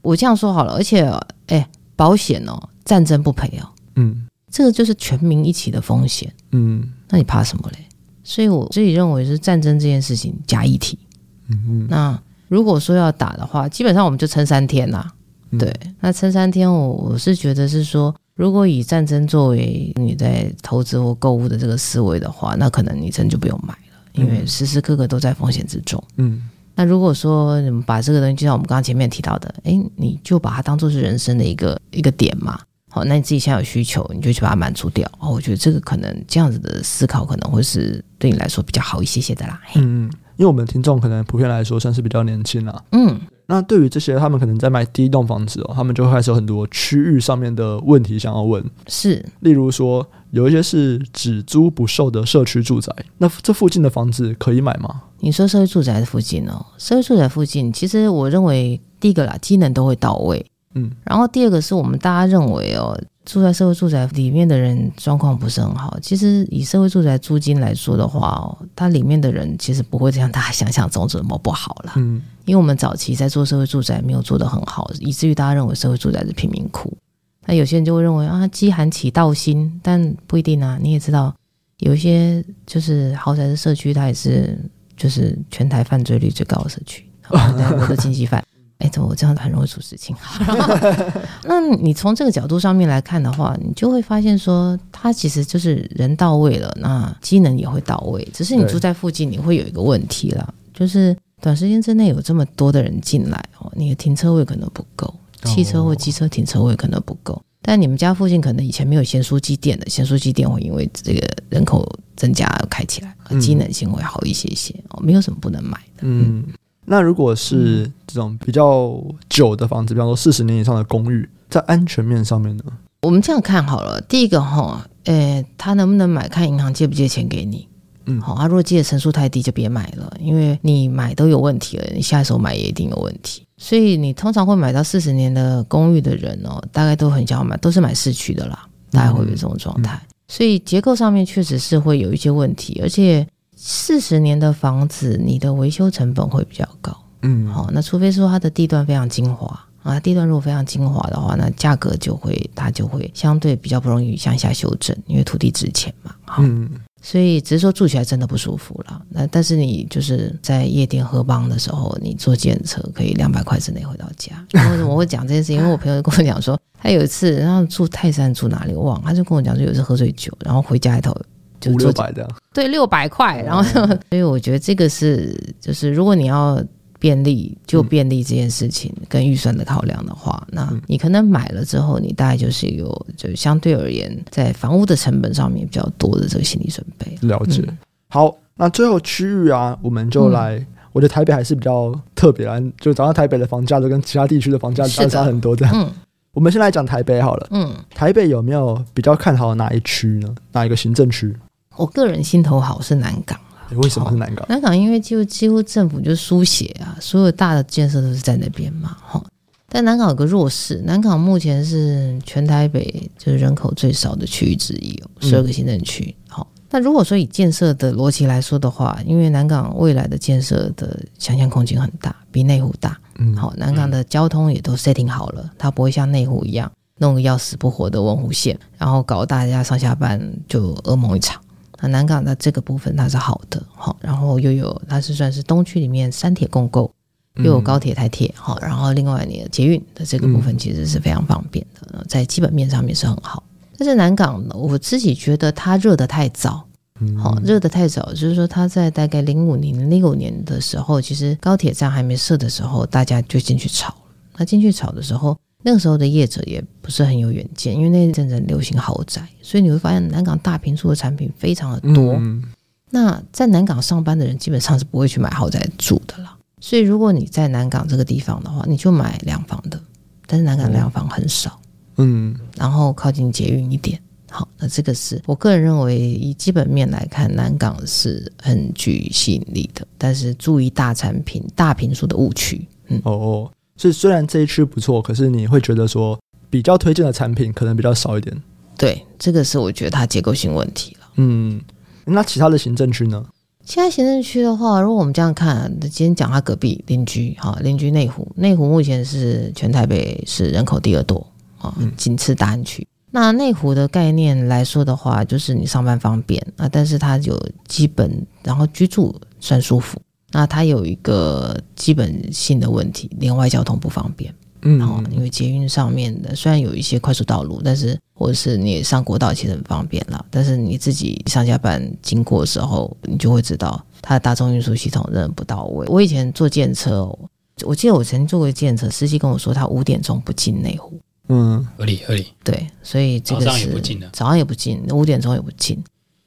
我这样说好了，而且，哎，保险哦，战争不赔哦。嗯。”这个就是全民一起的风险，嗯，那你怕什么嘞？所以我自己认为是战争这件事情假议题，嗯嗯。那如果说要打的话，基本上我们就撑三天啦、啊，嗯、对。那撑三天我，我我是觉得是说，如果以战争作为你在投资或购物的这个思维的话，那可能你真就不用买了，因为时时刻刻都在风险之中，嗯。那如果说你们把这个东西，就像我们刚刚前面提到的，哎，你就把它当做是人生的一个一个点嘛。好，那你自己现在有需求，你就去把它满足掉。哦，我觉得这个可能这样子的思考，可能会是对你来说比较好一些些的啦。嗯，因为我们听众可能普遍来说算是比较年轻啦。嗯，那对于这些他们可能在买第一栋房子哦，他们就会开始有很多区域上面的问题想要问。是，例如说有一些是只租不售的社区住宅，那这附近的房子可以买吗？你说社区住宅的附近哦，社区住宅附近，其实我认为第一个啦，机能都会到位。嗯，然后第二个是我们大家认为哦，住在社会住宅里面的人状况不是很好。其实以社会住宅租金来说的话哦，它里面的人其实不会像大家想象中这么不好了。嗯，因为我们早期在做社会住宅没有做得很好，以至于大家认为社会住宅是贫民窟。那有些人就会认为啊，饥寒起盗心，但不一定啊。你也知道，有一些就是豪宅的社区，它也是就是全台犯罪率最高的社区，很多 的经济犯。哎，怎么我这样子很容易出事情？那你从这个角度上面来看的话，你就会发现说，它其实就是人到位了，那机能也会到位。只是你住在附近，你会有一个问题啦，就是短时间之内有这么多的人进来哦，你的停车位可能不够，汽车或机车停车位可能不够。哦、但你们家附近可能以前没有咸酥鸡店的，咸酥鸡店会因为这个人口增加而开起来，机能性会好一些些哦，没有什么不能买的，嗯。嗯那如果是这种比较久的房子，比方说四十年以上的公寓，在安全面上面呢？我们这样看好了，第一个哈，诶，他能不能买，看银行借不借钱给你。嗯，好，他如果借的成数太低，就别买了，因为你买都有问题了，你下一手买也一定有问题。所以你通常会买到四十年的公寓的人哦，大概都很想要买，都是买市区的啦，大概会有这种状态。嗯嗯、所以结构上面确实是会有一些问题，而且。四十年的房子，你的维修成本会比较高。嗯，好，那除非说它的地段非常精华啊，地段如果非常精华的话，那价格就会它就会相对比较不容易向下修正，因为土地值钱嘛。好，嗯，所以只是说住起来真的不舒服了。那但是你就是在夜店喝帮的时候，你坐计程车可以两百块之内回到家。为什么我会讲这件事情？因为我朋友跟我讲说，他有一次然后住泰山住哪里我忘了，他就跟我讲说有一次喝醉酒，然后回家里头。就五六百的，对，六百块。然后，所以我觉得这个是，就是如果你要便利，就便利这件事情跟预算的考量的话，那你可能买了之后，你大概就是有，就相对而言，在房屋的成本上面比较多的这个心理准备。了解。好，那最后区域啊，我们就来，我觉得台北还是比较特别啊，就早上台北的房价都跟其他地区的房价相差很多这样。嗯，我们先来讲台北好了。嗯，台北有没有比较看好哪一区呢？哪一个行政区？我个人心头好是南港，为什么是南港？南港因为就几乎政府就输血啊，所有大的建设都是在那边嘛，哈。但南港有个弱势，南港目前是全台北就是人口最少的区域之一哦，十二个行政区。好，那如果说以建设的逻辑来说的话，因为南港未来的建设的想象空间很大，比内湖大。嗯，好，南港的交通也都 setting 好了，它不会像内湖一样弄个要死不活的文湖线，然后搞大家上下班就噩梦一场。那南港的这个部分它是好的，好，然后又有它是算是东区里面三铁共构，又有高铁、台铁，好，然后另外你的捷运的这个部分其实是非常方便的，在基本面上面是很好。但是南港呢，我自己觉得它热得太早，好，热得太早，就是说它在大概零五年、零六年的时候，其实高铁站还没设的时候，大家就进去炒了。那进去炒的时候。那个时候的业者也不是很有远见，因为那阵子流行豪宅，所以你会发现南港大平数的产品非常的多。嗯、那在南港上班的人基本上是不会去买豪宅住的了。所以如果你在南港这个地方的话，你就买两房的。但是南港两房很少，嗯，然后靠近捷运一点。好，那这个是我个人认为以基本面来看，南港是很具吸引力的。但是注意大产品、大平数的误区。嗯，哦。所以虽然这一区不错，可是你会觉得说比较推荐的产品可能比较少一点。对，这个是我觉得它结构性问题了。嗯，那其他的行政区呢？其他行政区的话，如果我们这样看，今天讲它隔壁邻居，哈，邻居内湖，内湖目前是全台北市人口第二多啊，仅次大安区。嗯、那内湖的概念来说的话，就是你上班方便啊，但是它有基本，然后居住算舒服。那它有一个基本性的问题，连外交通不方便。嗯，然后因为捷运上面的虽然有一些快速道路，但是或者是你上国道其实很方便了，但是你自己上下班经过的时候，你就会知道它的大众运输系统仍然不到位。我以前坐电车，我记得我曾经坐过电车，司机跟我说他五点钟不进内湖。嗯，合理合理。对，所以这个是早上也不进的，早上也不进，五点钟也不进。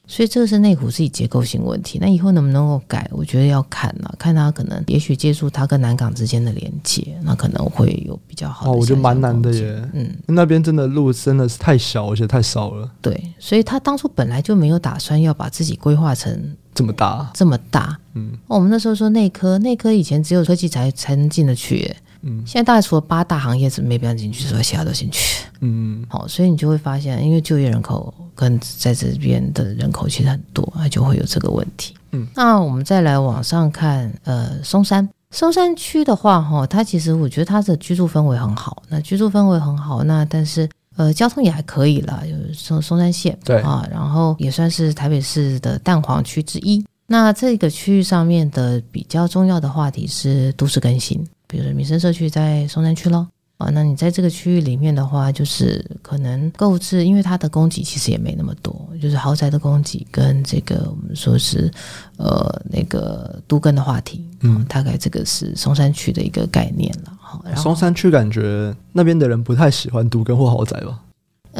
所以这个是内湖自己结构性问题，那以后能不能够改？我觉得要看啊，看他可能也许借助他跟南港之间的连接，那可能会有比较好的。哦，我觉得蛮难的耶，嗯，那边真的路真的是太小，而且太少了。对，所以他当初本来就没有打算要把自己规划成这么大，这么大。嗯，哦，我们那时候说内科，内科以前只有科技才才能进得去耶。嗯，现在大概除了八大行业是没办法进去，之外其他都进去。嗯，好，所以你就会发现，因为就业人口跟在这边的人口其实很多，那就会有这个问题。嗯，那我们再来往上看，呃，松山，松山区的话，哈，它其实我觉得它的居住氛围很好。那居住氛围很好，那但是呃，交通也还可以啦，就是松松山线，对啊，然后也算是台北市的蛋黄区之一。那这个区域上面的比较重要的话题是都市更新。比如说民生社区在松山区咯，啊，那你在这个区域里面的话，就是可能购置，因为它的供给其实也没那么多，就是豪宅的供给跟这个我们说是呃那个都更的话题，嗯，大概这个是松山区的一个概念了。好，松山区感觉那边的人不太喜欢都更或豪宅吧？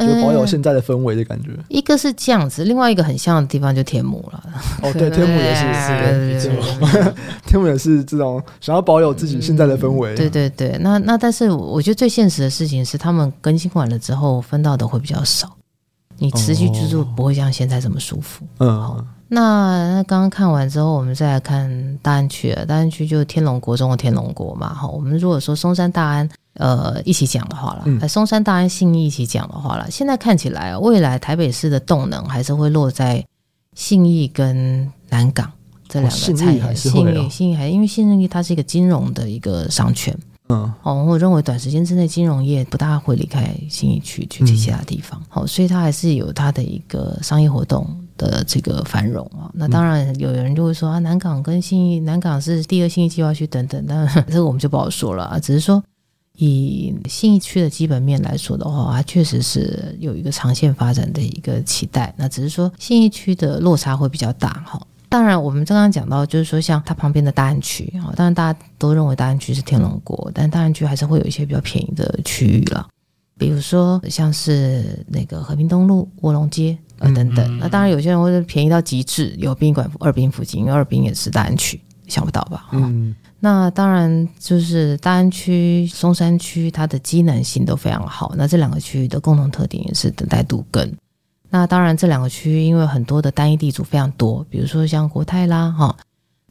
就保有现在的氛围的感觉、嗯。一个是这样子，另外一个很像的地方就天母了。哦，对，天母也是，是没错。天母也是这种想要保有自己现在的氛围、嗯。对对对，那那但是我觉得最现实的事情是，他们更新完了之后分到的会比较少，你持续居住不会像现在这么舒服。嗯、好。那那刚刚看完之后，我们再来看大安区了。大安区就天龙国中的天龙国嘛。好，我们如果说松山大安。呃，一起讲的话了，嗯、松山、大安、信义一起讲的话了。现在看起来，未来台北市的动能还是会落在信义跟南港这两个产业，哦、信义信义还因为信义它是一个金融的一个商圈，嗯，哦，我认为短时间之内金融业不大会离开信义区去其他地方，好、嗯哦，所以它还是有它的一个商业活动的这个繁荣啊。那当然有人就会说啊，南港跟信义，南港是第二信义计划区等等，但这个我们就不好说了啊，只是说。以信义区的基本面来说的话，它确实是有一个长线发展的一个期待。那只是说信义区的落差会比较大哈。当然，我们刚刚讲到，就是说像它旁边的大安区啊，当然大家都认为大安区是天龙国，但大安区还是会有一些比较便宜的区域了。比如说像是那个和平东路、卧龙街啊等等。那当然有些人会便宜到极致，有宾馆二滨附近，因为二滨也是大安区，想不到吧？嗯。那当然就是大安区、松山区，它的机能性都非常好。那这两个区域的共同特点也是等待度更。那当然这两个区域因为很多的单一地主非常多，比如说像国泰啦，哈，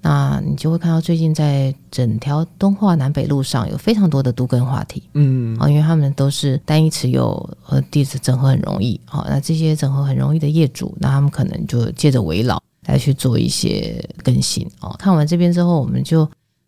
那你就会看到最近在整条东化南北路上有非常多的都更话题，嗯，啊，因为他们都是单一持有和地址整合很容易，好，那这些整合很容易的业主，那他们可能就借着围绕来去做一些更新。哦，看完这边之后，我们就。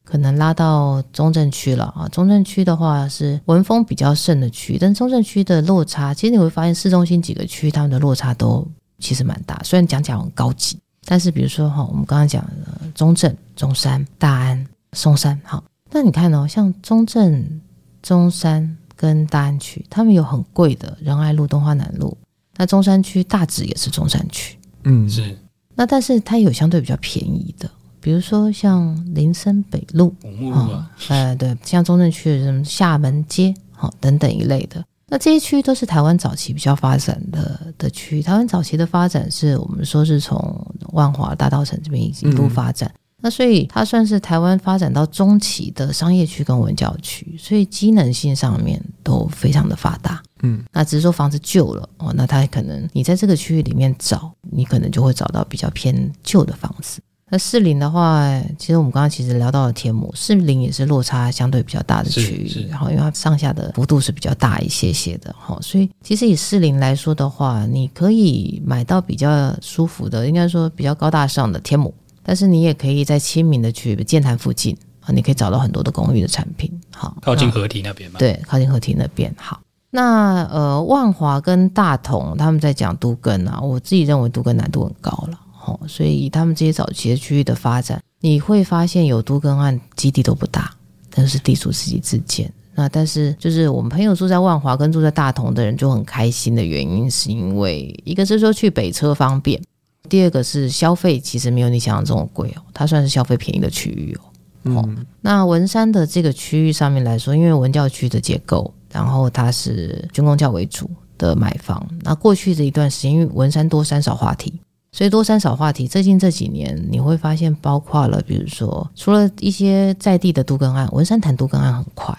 可能拉到中正区了啊，中正区的话是文风比较盛的区，但中正区的落差，其实你会发现市中心几个区他们的落差都其实蛮大。虽然讲起来很高级，但是比如说哈，我们刚刚讲的中正、中山、大安、松山，好，那你看哦，像中正、中山跟大安区，他们有很贵的仁爱路、东华南路，那中山区大直也是中山区，嗯，是，那但是它有相对比较便宜的。比如说像林森北路，啊，呃，对，像中正区的什么厦门街，好等等一类的，那这些区都是台湾早期比较发展的的区域。台湾早期的发展是我们说是从万华大道城这边一路发展，嗯、那所以它算是台湾发展到中期的商业区跟文教区，所以机能性上面都非常的发达。嗯，那只是说房子旧了哦，那它可能你在这个区域里面找，你可能就会找到比较偏旧的房子。那士林的话，其实我们刚刚其实聊到了天母，士林也是落差相对比较大的区域，然后因为它上下的幅度是比较大一些些的，哈，所以其实以士林来说的话，你可以买到比较舒服的，应该说比较高大上的天母，但是你也可以在亲民的区域，剑潭附近啊，你可以找到很多的公寓的产品，好，靠近河堤那边嘛，对，靠近河堤那边，好，那呃万华跟大同他们在讲都更啊，我自己认为都更难度很高了。所以他们这些早期的区域的发展，你会发现有都更案基地都不大，但是地主自己自建。那但是就是我们朋友住在万华跟住在大同的人就很开心的原因，是因为一个是说去北车方便，第二个是消费其实没有你想象这么贵哦，它算是消费便宜的区域哦。嗯，那文山的这个区域上面来说，因为文教区的结构，然后它是军工教为主的买房。那过去的一段时间，因为文山多山少话题。所以多三少话题，最近这几年你会发现，包括了比如说，除了一些在地的都更案，文山谈都更案很快，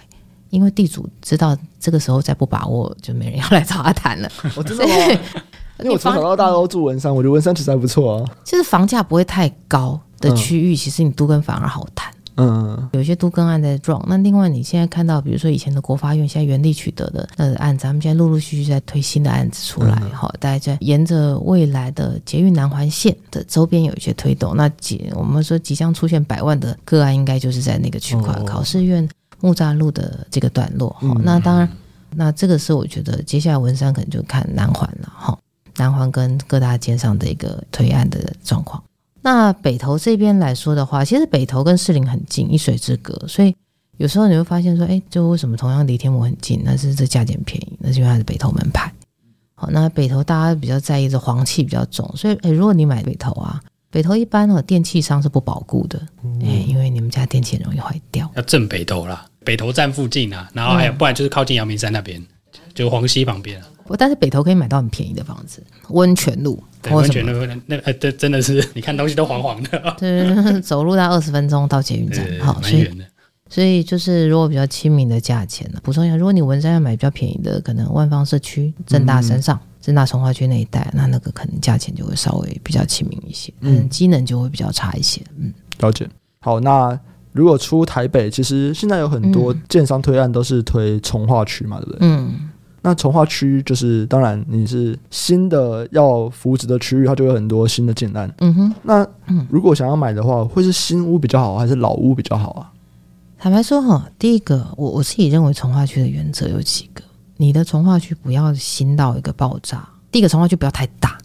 因为地主知道这个时候再不把握，就没人要来找他谈了。我知道，因为我从小到大都住文山，我觉得文山其实还不错啊。其实房价不会太高的区域，其实你都更反而好谈。嗯，有一些都更案在撞。那另外，你现在看到，比如说以前的国发院，现在原地取得的呃案子，咱们现在陆陆续续在推新的案子出来，好、嗯，大家在沿着未来的捷运南环线的周边有一些推动。那即我们说即将出现百万的个案，应该就是在那个区块，考试院木栅路的这个段落。哈、嗯，那当然，那这个是我觉得接下来文山可能就看南环了，哈，南环跟各大街上的一个推案的状况。那北投这边来说的话，其实北投跟士林很近，一水之隔，所以有时候你会发现说，哎，就为什么同样离天母很近，但是这价钱便宜，那是因为它是北投门牌。好，那北投大家比较在意的黄气比较重，所以哎，如果你买北投啊，北投一般哦，电器商是不保固的，哎，因为你们家电器很容易坏掉。要正北投啦，北投站附近啊，然后还有不然就是靠近阳明山那边，嗯、就黄溪旁边啊。但是北投可以买到很便宜的房子，温泉路。温泉路那那真的是你看东西都黄黄的。对，走路大概二十分钟到捷运站，好，所以所以就是如果比较亲民的价钱呢，补充一下，如果你文山要买比较便宜的，可能万方社区、正大山上、正大从化区那一带，那那个可能价钱就会稍微比较亲民一些，嗯，机能就会比较差一些。嗯，了解。好，那如果出台北，其实现在有很多建商推案都是推从化区嘛，对不对？嗯。那从化区就是，当然你是新的要扶植的区域，它就有很多新的建案。嗯哼，那如果想要买的话，会是新屋比较好，还是老屋比较好啊？坦白说哈，第一个，我我自己认为从化区的原则有几个，你的从化区不要新到一个爆炸。第一个从化区不要太大，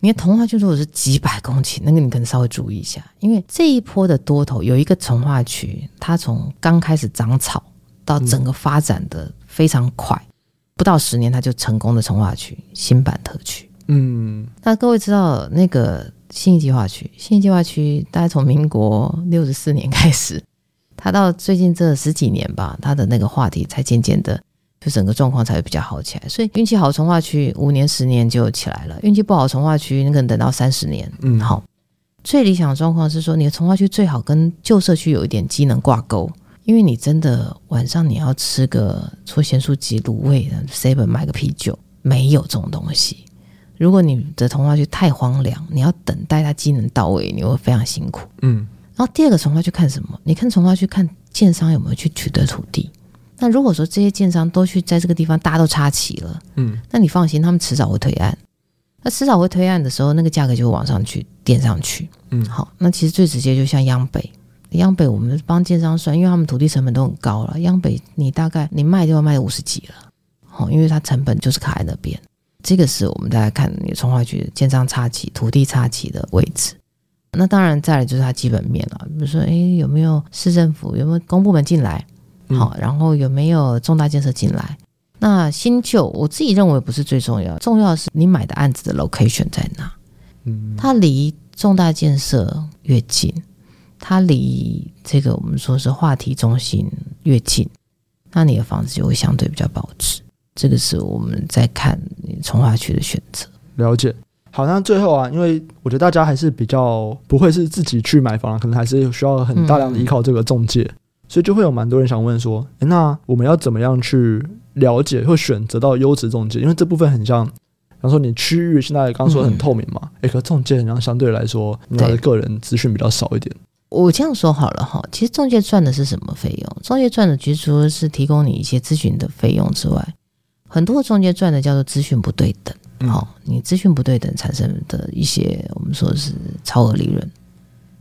你的从化区如果是几百公顷，那个你可能稍微注意一下，因为这一波的多头有一个从化区，它从刚开始长草到整个发展的非常快。嗯不到十年，他就成功的从化区新版特区。嗯，那各位知道那个新义计划区，新义计划区大概从民国六十四年开始，他到最近这十几年吧，他的那个话题才渐渐的，就整个状况才会比较好起来。所以运气好，从化区五年十年就起来了；运气不好，从化区你可能等到三十年。嗯，好，最理想的状况是说，你的从化区最好跟旧社区有一点机能挂钩。因为你真的晚上你要吃个粗咸酥鸡、卤味的，seven 买个啤酒，没有这种东西。如果你的重划区太荒凉，你要等待它机能到位，你会非常辛苦。嗯。然后第二个从化区看什么？你看从化区看建商有没有去取得土地。那如果说这些建商都去在这个地方，大家都插旗了，嗯，那你放心，他们迟早会推案。那迟早会推案的时候，那个价格就会往上去垫上去。嗯，好，那其实最直接就像央北。央北，我们帮建商算，因为他们土地成本都很高了。央北，你大概你卖就要卖五十几了，好，因为它成本就是卡在那边。这个是我们大家看你从化区建商差旗、土地差旗的位置。那当然，再来就是它基本面了，比如说，哎，有没有市政府，有没有公部门进来？好，然后有没有重大建设进来？那新旧，我自己认为不是最重要，重要的是你买的案子的 location 在哪？嗯，它离重大建设越近。它离这个我们说是话题中心越近，那你的房子就会相对比较保值。这个是我们在看你从化区的选择。了解。好，那最后啊，因为我觉得大家还是比较不会是自己去买房，可能还是需要很大量的依靠这个中介，嗯、所以就会有蛮多人想问说，诶，那我们要怎么样去了解或选择到优质中介？因为这部分很像，比方说你区域现在刚刚说很透明嘛，诶、嗯，可中介好像相对来说，你的个人资讯比较少一点。我这样说好了哈，其实中介赚的是什么费用？中介赚的其实除了是提供你一些咨询的费用之外，很多中介赚的叫做资讯不对等。好、嗯，你资讯不对等产生的一些我们说是超额利润。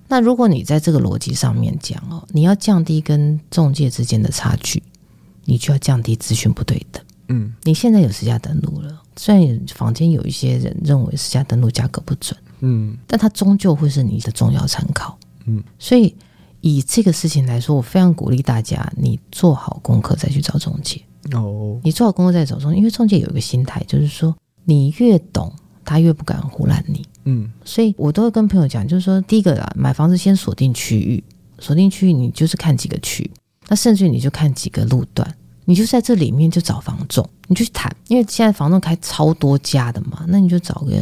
那如果你在这个逻辑上面讲哦，你要降低跟中介之间的差距，你就要降低资讯不对等。嗯，你现在有私家登录了，虽然房间有一些人认为私家登录价格不准，嗯，但它终究会是你的重要参考。嗯，所以以这个事情来说，我非常鼓励大家，你做好功课再去找中介。哦，你做好功课再找中介，因为中介有一个心态，就是说你越懂，他越不敢胡乱你。嗯，所以我都会跟朋友讲，就是说第一个啦，买房子先锁定区域，锁定区域，你就是看几个区，那甚至你就看几个路段，你就在这里面就找房仲，你就去谈，因为现在房仲开超多家的嘛，那你就找个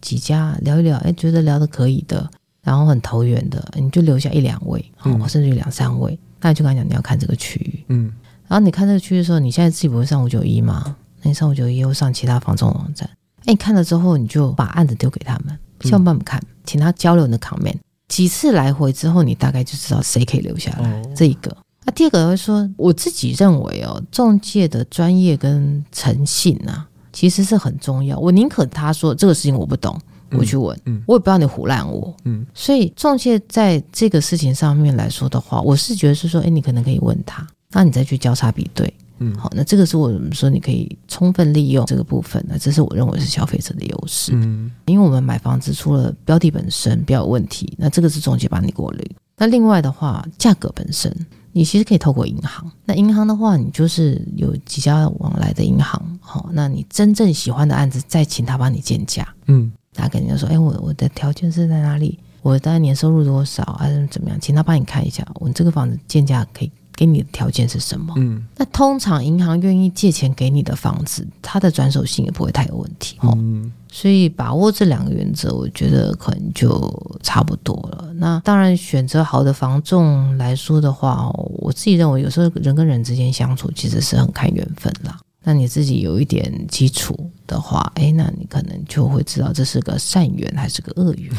几家聊一聊，哎，觉得聊得可以的。然后很投缘的，你就留下一两位，嗯、甚至于两三位，那你就跟他讲你要看这个区域，嗯，然后你看这个区域的时候，你现在自己不会上五九一吗？那你上五九一，又上其他房仲网站，哎，你看了之后，你就把案子丢给他们，希望帮你们看，请他交流你的 comment，几次来回之后，你大概就知道谁可以留下来。哦、这一个，那第二个会说，我自己认为哦，中介的专业跟诚信啊，其实是很重要。我宁可他说这个事情我不懂。我去问，嗯，我也不要你胡乱我，嗯，所以中介在这个事情上面来说的话，我是觉得是说，哎，你可能可以问他，那你再去交叉比对，嗯，好，那这个是我们说你可以充分利用这个部分，那这是我认为是消费者的优势，嗯，因为我们买房子除了标的本身比较有问题，那这个是中介帮你过滤，那另外的话，价格本身你其实可以透过银行，那银行的话，你就是有几家往来的银行，好，那你真正喜欢的案子，再请他帮你建价，嗯。他肯定就说：“哎，我我的条件是在哪里？我大概年收入多少，还是怎么样？请他帮你看一下，我这个房子建价可以给你的条件是什么？嗯，那通常银行愿意借钱给你的房子，它的转手性也不会太有问题。哦，嗯，所以把握这两个原则，我觉得可能就差不多了。那当然，选择好的房仲来说的话，我自己认为，有时候人跟人之间相处，其实是很看缘分啦。”那你自己有一点基础的话，哎，那你可能就会知道这是个善缘还是个恶缘。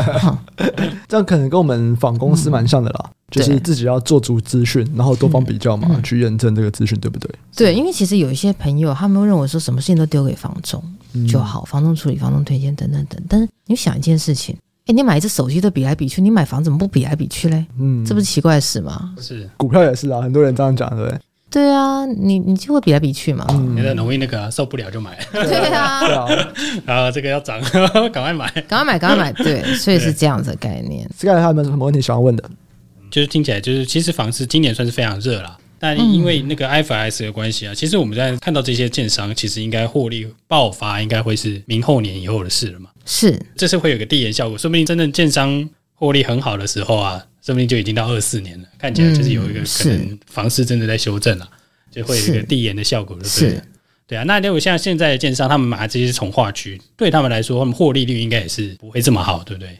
这样可能跟我们访公司蛮像的啦。就是自己要做足资讯，然后多方比较嘛，嗯、去验证这个资讯对不对？对，因为其实有一些朋友，他们认为说什么事情都丢给房东就好，房东处理、房东推荐等等等。但是你想一件事情，哎，你买一只手机都比来比去，你买房怎么不比来比去嘞？嗯，这不是奇怪的事吗？是，股票也是啊，很多人这样讲，对。对啊，你你就会比来比去嘛，嗯、你很容易那个、啊、受不了就买。对啊，啊，然后这个要涨，赶快买，赶快买，赶快买。对，所以是这样子的概念。这个还有没有什么问题想要问的？就是听起来就是，其实房市今年算是非常热了，但因为那个 IFRS 的关系啊，嗯、其实我们在看到这些建商，其实应该获利爆发，应该会是明后年以后的事了嘛。是，这是会有个递延效果，说不定真正建商获利很好的时候啊。说不定就已经到二四年了，看起来就是有一个可能房市真的在修正了，嗯、就会有一个递延的效果，对不对？对啊，那如果像现在的建商，他们买这些从化区，对他们来说，他们获利率应该也是不会这么好，对不对？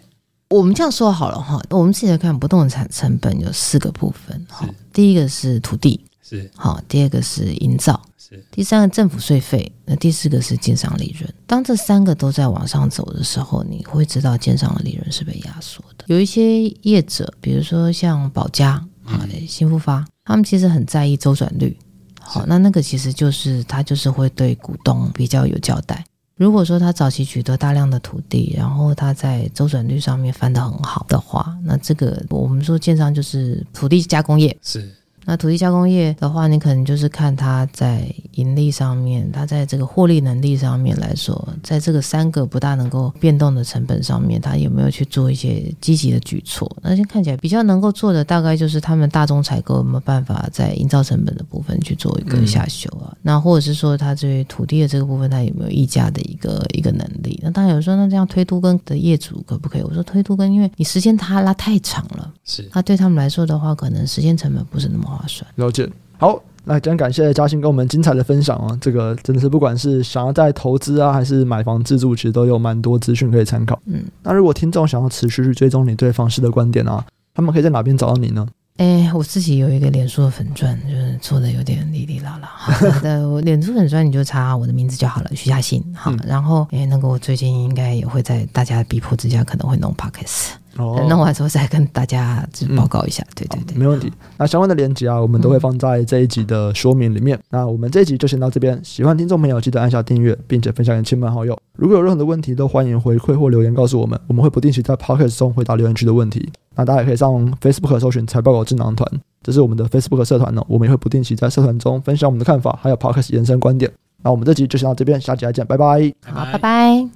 我们这样说好了哈，我们自己来看不动产成本有四个部分，哈，第一个是土地，是好，第二个是营造。是第三个政府税费，那第四个是建商利润。当这三个都在往上走的时候，你会知道建商的利润是被压缩的。有一些业者，比如说像保家啊、新富发，他们其实很在意周转率。好，那那个其实就是他就是会对股东比较有交代。如果说他早期取得大量的土地，然后他在周转率上面翻得很好的话，那这个我们说建商就是土地加工业是。那土地加工业的话，你可能就是看它在盈利上面，它在这个获利能力上面来说，在这个三个不大能够变动的成本上面，它有没有去做一些积极的举措？那现在看起来比较能够做的，大概就是他们大宗采购有没有办法在营造成本的部分去做一个下修啊？嗯、那或者是说，它对于土地的这个部分，它有没有溢价的一个一个能力？那当然有人说，那这样推都跟的业主可不可以？我说推都跟，因为你时间它拉太长了，是那对他们来说的话，可能时间成本不是那么。划算，了解。好，那今天感谢嘉兴跟我们精彩的分享啊！这个真的是不管是想要在投资啊，还是买房自住，其实都有蛮多资讯可以参考。嗯，那如果听众想要持续去追踪你对房市的观点啊，他们可以在哪边找到你呢？哎，我自己有一个脸书的粉钻，就是做的有点哩哩啦啦。好的，我脸书粉钻你就查我的名字就好了，徐嘉欣。好，嗯、然后哎，那个我最近应该也会在大家逼迫之下，可能会弄 Podcast。哦，弄完之后再跟大家报告一下。嗯、对对对，没问题。那相关的链接啊，我们都会放在这一集的说明里面。嗯、那我们这一集就先到这边。喜欢听众朋友记得按下订阅，并且分享给亲朋好友。如果有任何的问题，都欢迎回馈或留言告诉我们，我们会不定期在 Podcast 中回答留言区的问题。那大家也可以上 Facebook 搜寻“财报狗智囊团”，这是我们的 Facebook 社团呢。我们也会不定期在社团中分享我们的看法，还有 Podcast 延伸观点。那我们这集就先到这边，下集再见，拜拜。好，拜拜。